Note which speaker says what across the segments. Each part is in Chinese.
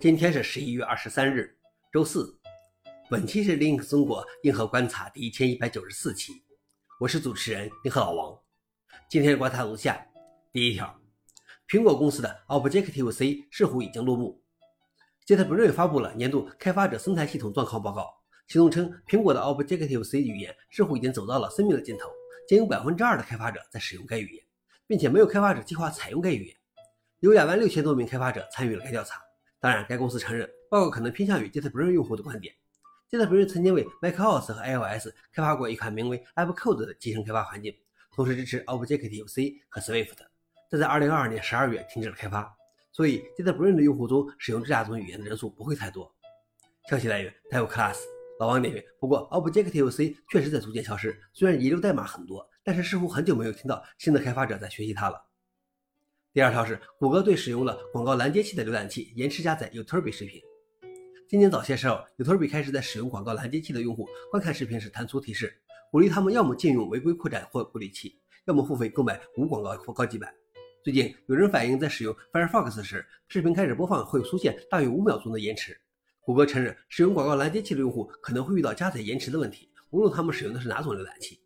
Speaker 1: 今天是十一月二十三日，周四。本期是 Link 中国硬核观察第一千一百九十四期，我是主持人硬核老王。今天的观察如下：第一条，苹果公司的 Objective C 似乎已经落幕。jetpro 发布了年度开发者生态系统状况报告，其中称苹果的 Objective C 语言似乎已经走到了生命的尽头，仅有百分之二的开发者在使用该语言，并且没有开发者计划采用该语言。有两万六千多名开发者参与了该调查。当然，该公司承认报告可能偏向于 JetBrains 用户的观点。JetBrains 曾经为 macOS 和 iOS 开发过一款名为 AppCode 的集成开发环境，同时支持 Objective-C 和 Swift，但在2022年12月停止了开发。所以，JetBrains 的用户中使用这两种语言的人数不会太多。消息来源：DevClass。老王点评：不过，Objective-C 确实在逐渐消失，虽然遗留代码很多，但是似乎很久没有听到新的开发者在学习它了。第二条是，谷歌对使用了广告拦截器的浏览器延迟加载 YouTube 视频。今年早些时候，YouTube 开始在使用广告拦截器的用户观看视频时弹出提示，鼓励他们要么禁用违规扩展或过滤器，要么付费购买无广告或高级版。最近有人反映，在使用 Firefox 时，视频开始播放会出现大约五秒钟的延迟。谷歌承认，使用广告拦截器的用户可能会遇到加载延迟的问题，无论他们使用的是哪种浏览器。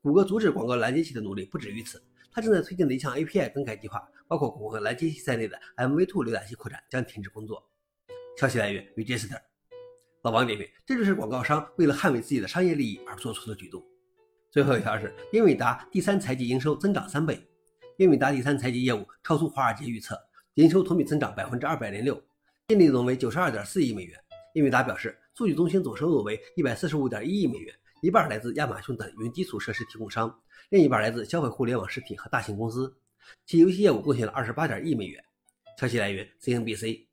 Speaker 1: 谷歌阻止广告拦截器的努力不止于此。它正在推进的一项 API 更改计划，包括谷歌拦截器在内的 MV2 浏览器扩展将停止工作。消息来源：Register。老王点评：这就是广告商为了捍卫自己的商业利益而做出的举动。最后一条是英伟达第三财季营收增长三倍，英伟达第三财季业务超出华尔街预测，营收同比增长百分之二百零六，净利润为九十二点四亿美元。英伟达表示，数据中心总收入为一百四十五点一亿美元。一半来自亚马逊等云基础设施提供商，另一半来自消费互联网实体和大型公司。其游戏业务贡献了二十八点亿美元。消息来源：CNBC。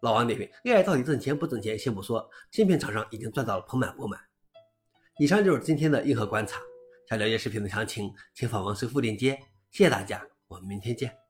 Speaker 1: 老王点评：AI 到底挣钱不挣钱先不说，芯片厂商已经赚到了盆满钵满。以上就是今天的硬核观察。想了解视频的详情，请访问随附链接。谢谢大家，我们明天见。